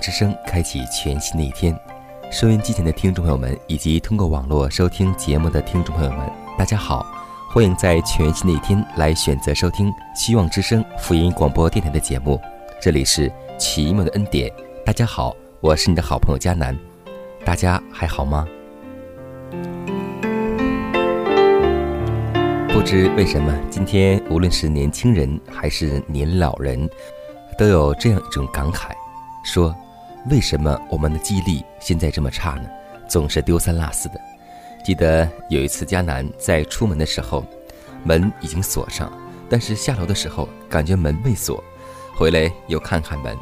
之声开启全新的一天，收音机前的听众朋友们，以及通过网络收听节目的听众朋友们，大家好，欢迎在全新的一天来选择收听希望之声福音广播电台的节目。这里是奇妙的恩典，大家好，我是你的好朋友佳楠，大家还好吗？不知为什么，今天无论是年轻人还是年老人，都有这样一种感慨。说，为什么我们的记忆力现在这么差呢？总是丢三落四的。记得有一次，迦南在出门的时候，门已经锁上，但是下楼的时候感觉门未锁，回来又看看门。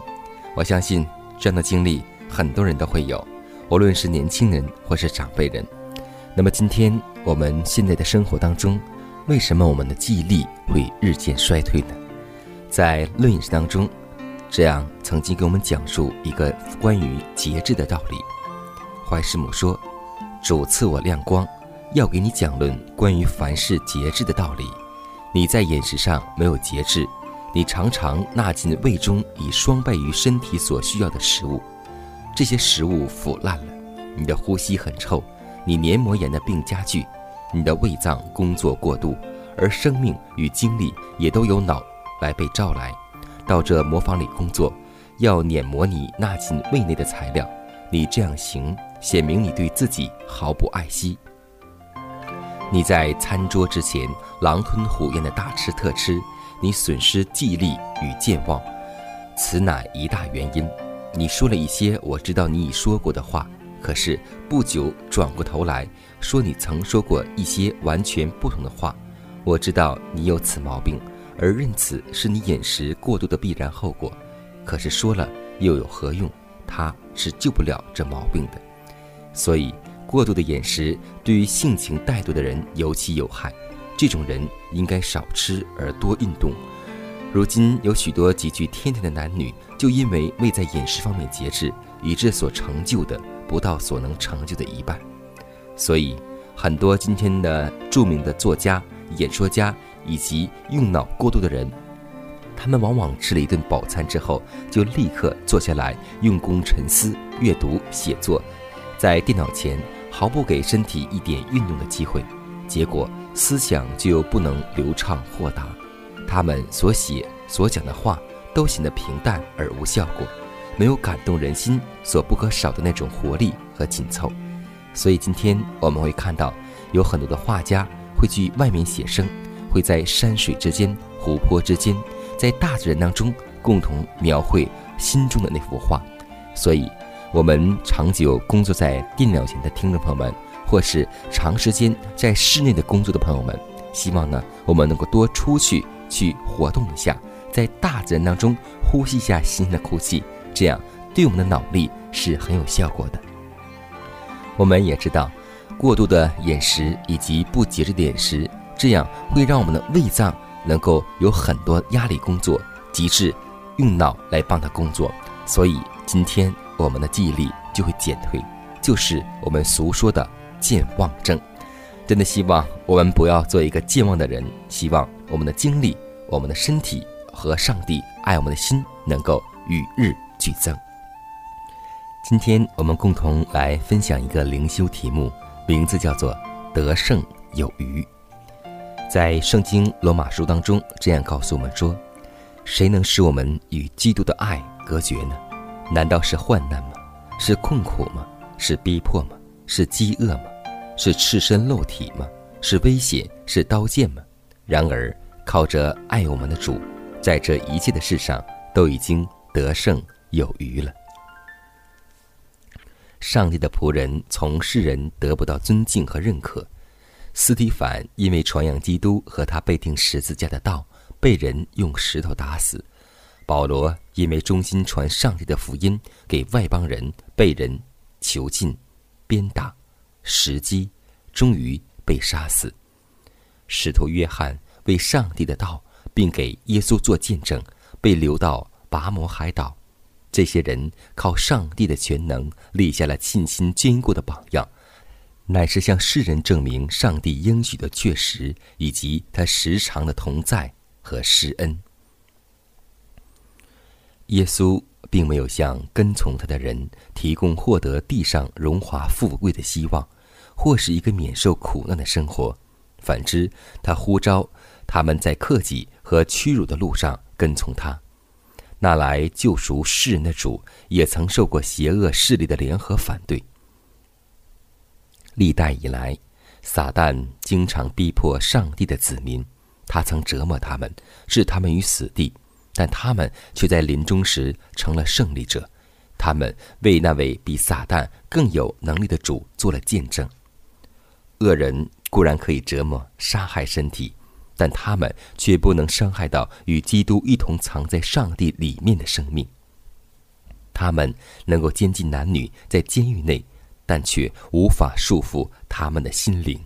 我相信这样的经历很多人都会有，无论是年轻人或是长辈人。那么今天我们现在的生活当中，为什么我们的记忆力会日渐衰退呢？在《论语》当中。这样曾经给我们讲述一个关于节制的道理。怀师母说：“主赐我亮光，要给你讲论关于凡事节制的道理。你在饮食上没有节制，你常常纳进胃中以双倍于身体所需要的食物，这些食物腐烂了，你的呼吸很臭，你黏膜炎的病加剧，你的胃脏工作过度，而生命与精力也都由脑来被召来。”到这磨坊里工作，要碾磨你纳进胃内的材料。你这样行，显明你对自己毫不爱惜。你在餐桌之前狼吞虎咽的大吃特吃，你损失记忆力与健忘，此乃一大原因。你说了一些我知道你已说过的话，可是不久转过头来说你曾说过一些完全不同的话。我知道你有此毛病。而认此是你饮食过度的必然后果，可是说了又有何用？他是救不了这毛病的。所以，过度的饮食对于性情怠惰的人尤其有害。这种人应该少吃而多运动。如今有许多极具天才的男女，就因为未在饮食方面节制，以致所成就的不到所能成就的一半。所以，很多今天的著名的作家、演说家。以及用脑过度的人，他们往往吃了一顿饱餐之后，就立刻坐下来用功沉思、阅读、写作，在电脑前毫不给身体一点运动的机会，结果思想就不能流畅豁达。他们所写所讲的话都显得平淡而无效果，没有感动人心所不可少的那种活力和紧凑。所以今天我们会看到，有很多的画家会去外面写生。会在山水之间、湖泊之间，在大自然当中共同描绘心中的那幅画。所以，我们长久工作在电脑前的听众朋友们，或是长时间在室内的工作的朋友们，希望呢，我们能够多出去去活动一下，在大自然当中呼吸一下新鲜的空气，这样对我们的脑力是很有效果的。我们也知道，过度的饮食以及不节制的饮食。这样会让我们的胃脏能够有很多压力工作，极致用脑来帮他工作，所以今天我们的记忆力就会减退，就是我们俗说的健忘症。真的希望我们不要做一个健忘的人，希望我们的精力、我们的身体和上帝爱我们的心能够与日俱增。今天我们共同来分享一个灵修题目，名字叫做“得胜有余”。在圣经罗马书当中，这样告诉我们说：“谁能使我们与基督的爱隔绝呢？难道是患难吗？是困苦吗？是逼迫吗？是饥饿吗？是赤身露体吗？是危险？是刀剑吗？然而靠着爱我们的主，在这一切的事上都已经得胜有余了。上帝的仆人从世人得不到尊敬和认可。”斯蒂凡因为传扬基督和他被钉十字架的道，被人用石头打死；保罗因为忠心传上帝的福音给外邦人，被人囚禁、鞭打、石击，终于被杀死；使徒约翰为上帝的道并给耶稣做见证，被流到拔摩海岛。这些人靠上帝的全能，立下了信心坚固的榜样。乃是向世人证明上帝应许的确实，以及他时常的同在和施恩。耶稣并没有向跟从他的人提供获得地上荣华富贵的希望，或是一个免受苦难的生活。反之，他呼召他们在克己和屈辱的路上跟从他。那来救赎世人的主，也曾受过邪恶势力的联合反对。历代以来，撒旦经常逼迫上帝的子民，他曾折磨他们，置他们于死地，但他们却在临终时成了胜利者。他们为那位比撒旦更有能力的主做了见证。恶人固然可以折磨、杀害身体，但他们却不能伤害到与基督一同藏在上帝里面的生命。他们能够监禁男女，在监狱内。但却无法束缚他们的心灵。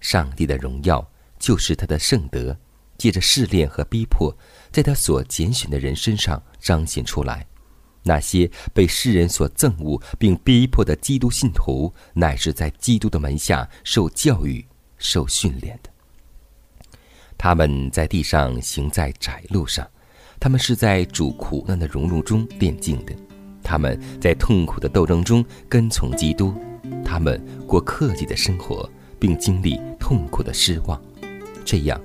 上帝的荣耀就是他的圣德，借着试炼和逼迫，在他所拣选的人身上彰显出来。那些被世人所憎恶并逼迫的基督信徒，乃是在基督的门下受教育、受训练的。他们在地上行在窄路上，他们是在主苦难的熔炉中炼净的。他们在痛苦的斗争中跟从基督，他们过克己的生活，并经历痛苦的失望，这样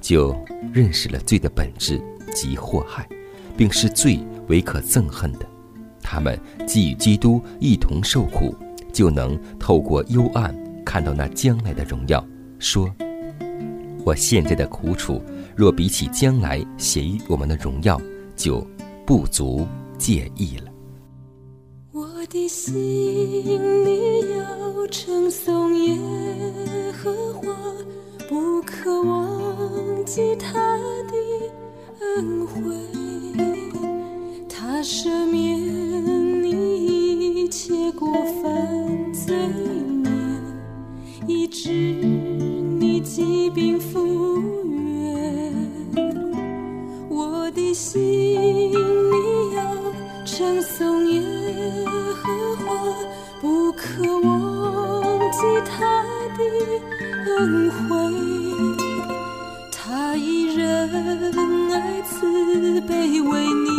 就认识了罪的本质及祸害，并视罪为可憎恨的。他们既与基督一同受苦，就能透过幽暗看到那将来的荣耀。说：“我现在的苦楚，若比起将来显于我们的荣耀，就不足介意了。”的心里要称颂耶和华，不可忘记他的恩惠。他赦免你一切过犯罪孽，医治你疾病复原。我的心里要称颂记他的恩惠，他以仁爱慈悲为你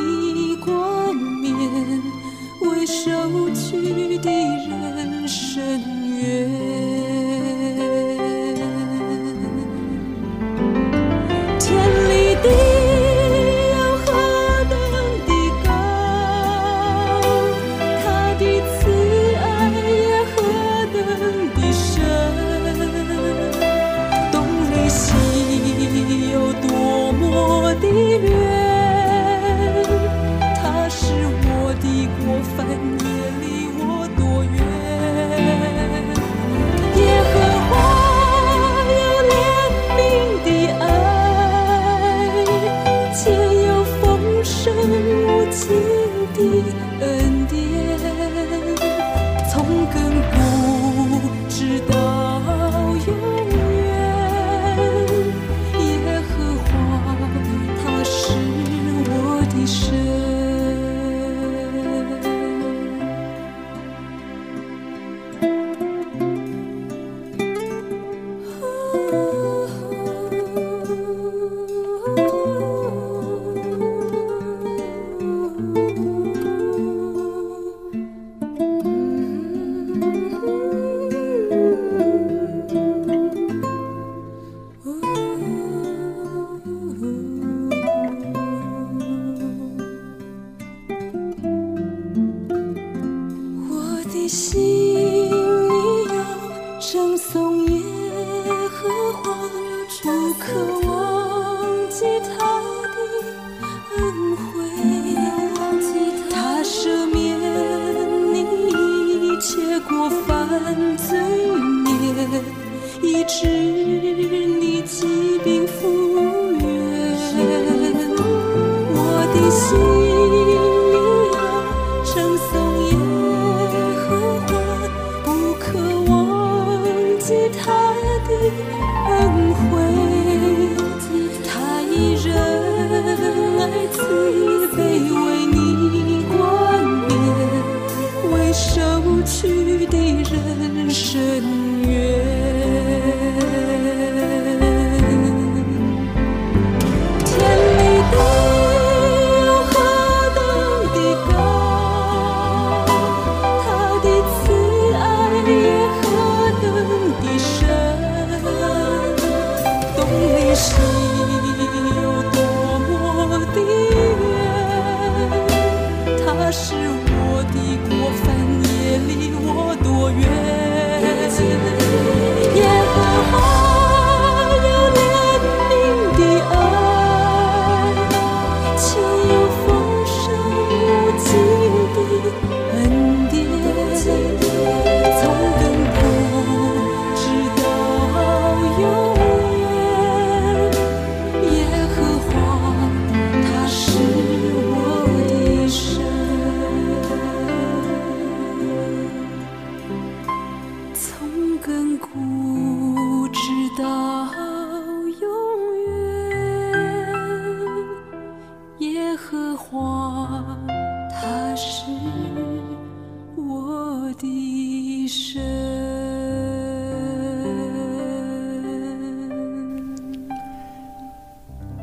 你是医治是我的过分，也离我多远。耶和华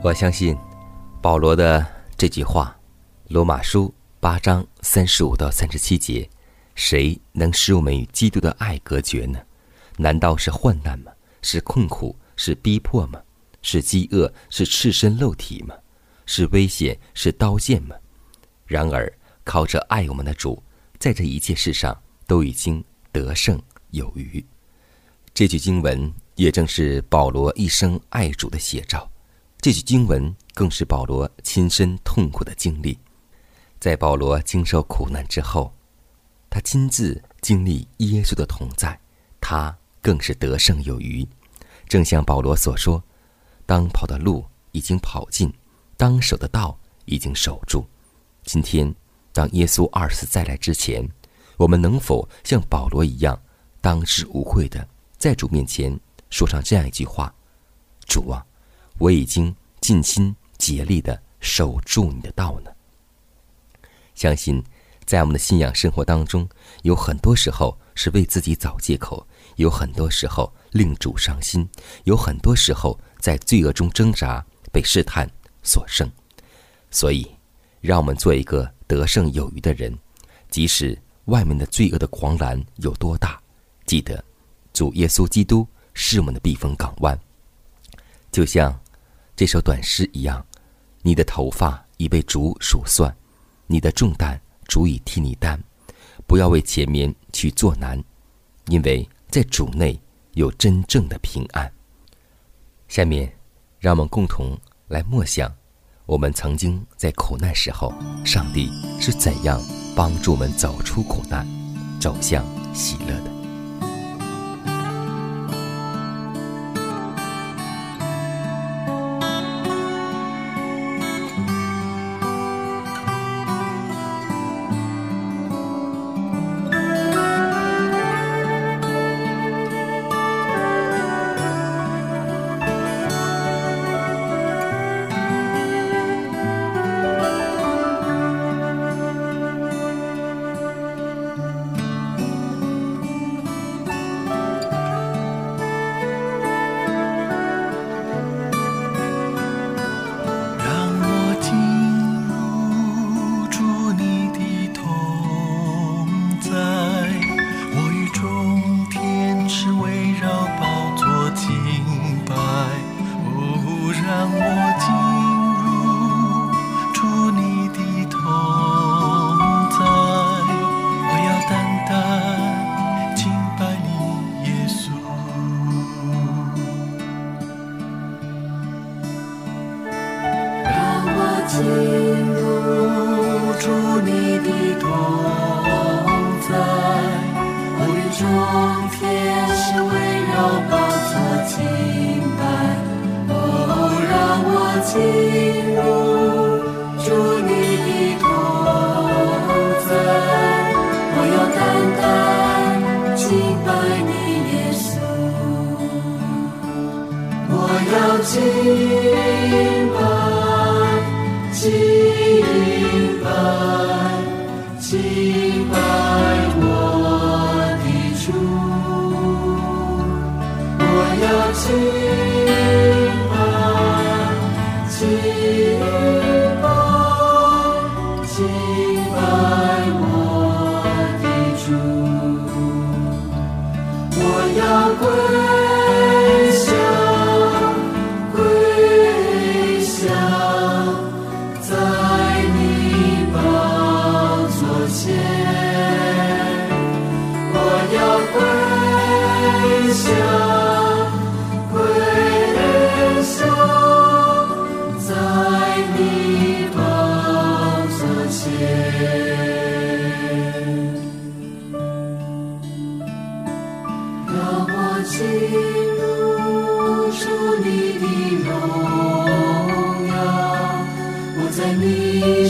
我相信保罗的这句话，《罗马书》八章三十五到三十七节：“谁能使我们与基督的爱隔绝呢？难道是患难吗？是困苦？是逼迫吗？是饥饿？是赤身露体吗？是危险？是刀剑吗？然而靠着爱我们的主，在这一切事上都已经得胜有余。”这句经文也正是保罗一生爱主的写照。这句经文更是保罗亲身痛苦的经历。在保罗经受苦难之后，他亲自经历耶稣的同在，他更是得胜有余。正像保罗所说：“当跑的路已经跑尽，当守的道已经守住。”今天，当耶稣二次再来之前，我们能否像保罗一样，当之无愧的在主面前说上这样一句话：“主啊！”我已经尽心竭力的守住你的道呢。相信，在我们的信仰生活当中，有很多时候是为自己找借口，有很多时候令主伤心，有很多时候在罪恶中挣扎，被试探所胜。所以，让我们做一个得胜有余的人，即使外面的罪恶的狂澜有多大，记得主耶稣基督是我们的避风港湾，就像。这首短诗一样，你的头发已被主数算，你的重担主已替你担，不要为前面去做难，因为在主内有真正的平安。下面，让我们共同来默想，我们曾经在苦难时候，上帝是怎样帮助我们走出苦难，走向喜乐的。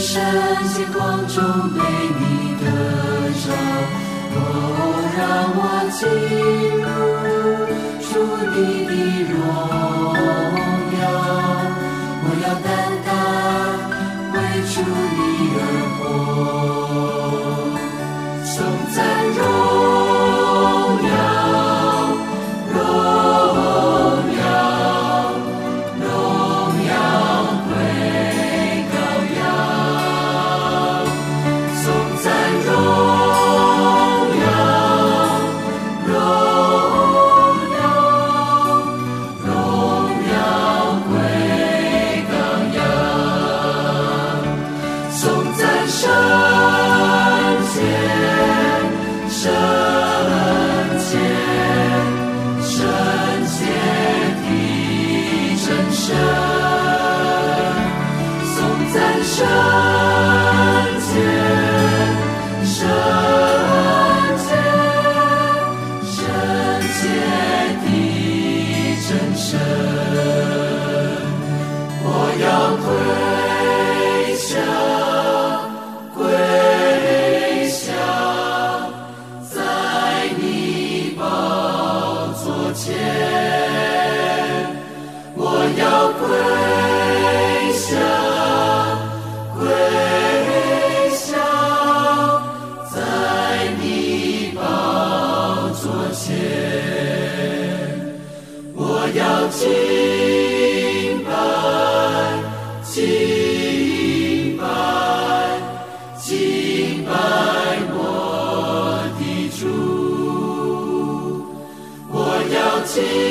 圣洁光中被你得着，哦，让我进入主你的荣耀，我要单单为主你而活。show. see.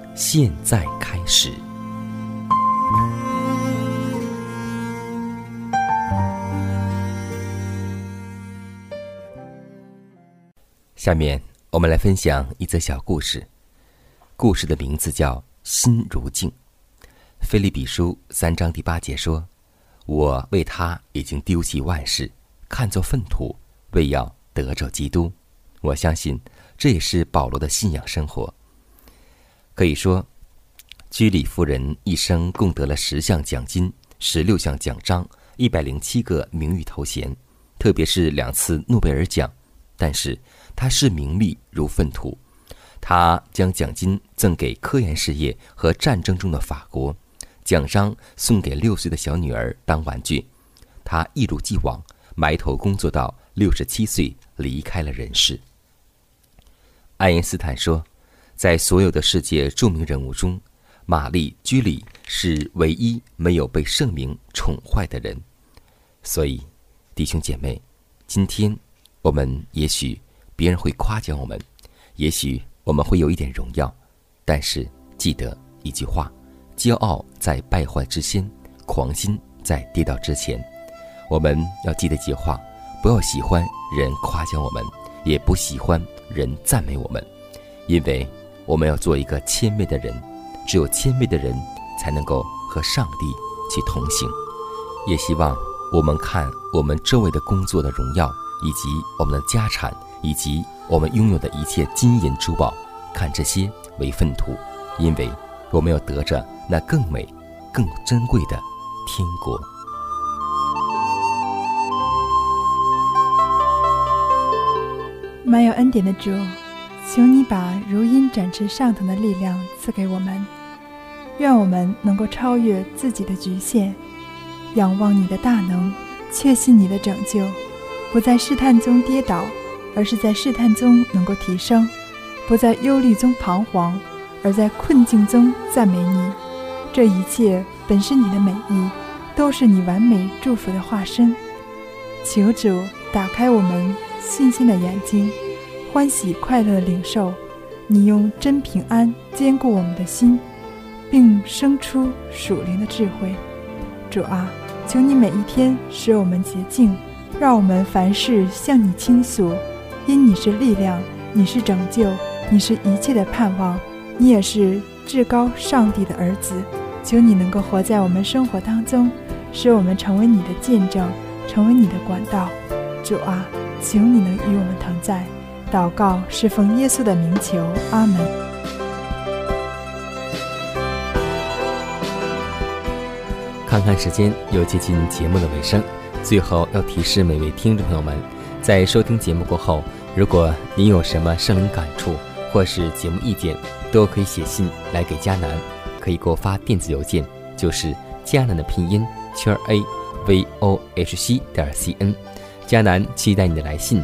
现在开始。下面我们来分享一则小故事，故事的名字叫《心如镜》。菲利比书三章第八节说：“我为他已经丢弃万事，看作粪土，为要得着基督。”我相信这也是保罗的信仰生活。可以说，居里夫人一生共得了十项奖金、十六项奖章、一百零七个名誉头衔，特别是两次诺贝尔奖。但是，她视名利如粪土，她将奖金赠给科研事业和战争中的法国。奖章送给六岁的小女儿当玩具，他一如既往埋头工作到六十七岁离开了人世。爱因斯坦说，在所有的世界著名人物中，玛丽居里是唯一没有被圣名宠坏的人。所以，弟兄姐妹，今天我们也许别人会夸奖我们，也许我们会有一点荣耀，但是记得一句话。骄傲在败坏之先，狂心在跌倒之前。我们要记得几句话：不要喜欢人夸奖我们，也不喜欢人赞美我们，因为我们要做一个谦卑的人。只有谦卑的人，才能够和上帝去同行。也希望我们看我们周围的工作的荣耀，以及我们的家产，以及我们拥有的一切金银珠宝，看这些为粪土，因为我们要得着。那更美、更珍贵的天国。满有恩典的主，求你把如鹰展翅上腾的力量赐给我们，愿我们能够超越自己的局限，仰望你的大能，确信你的拯救，不在试探中跌倒，而是在试探中能够提升；不在忧虑中彷徨，而在困境中赞美你。这一切本是你的美意，都是你完美祝福的化身。求主打开我们信心的眼睛，欢喜快乐的领受。你用真平安坚固我们的心，并生出属灵的智慧。主啊，求你每一天使我们洁净，让我们凡事向你倾诉。因你是力量，你是拯救，你是一切的盼望，你也是至高上帝的儿子。求你能够活在我们生活当中，使我们成为你的见证，成为你的管道。主啊，求你能与我们同在。祷告是奉耶稣的名求，阿门。看看时间，又接近节目的尾声，最后要提示每位听众朋友们，在收听节目过后，如果您有什么圣灵感触或是节目意见，都可以写信来给佳南。可以给我发电子邮件，就是迦南的拼音圈 a v o h c 点 c n。迦南期待你的来信，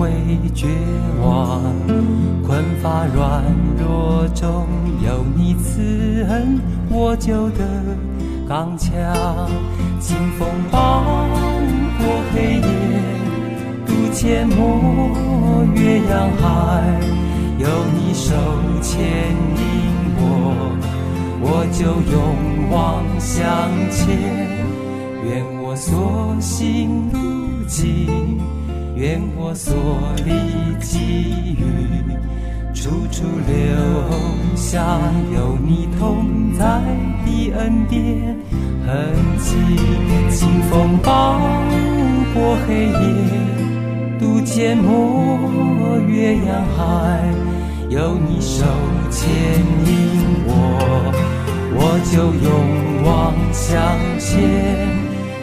会绝望。困乏软弱中有你慈恩，我就得刚强。清风暴过黑夜，渡阡陌越洋海，有你手牵引我，我就勇往向前。愿我所行路径，愿我所历际遇，处处留下有你同在的恩典痕迹。清风暴过黑夜，渡阡陌越洋海，有你手牵引我，我就勇往向前。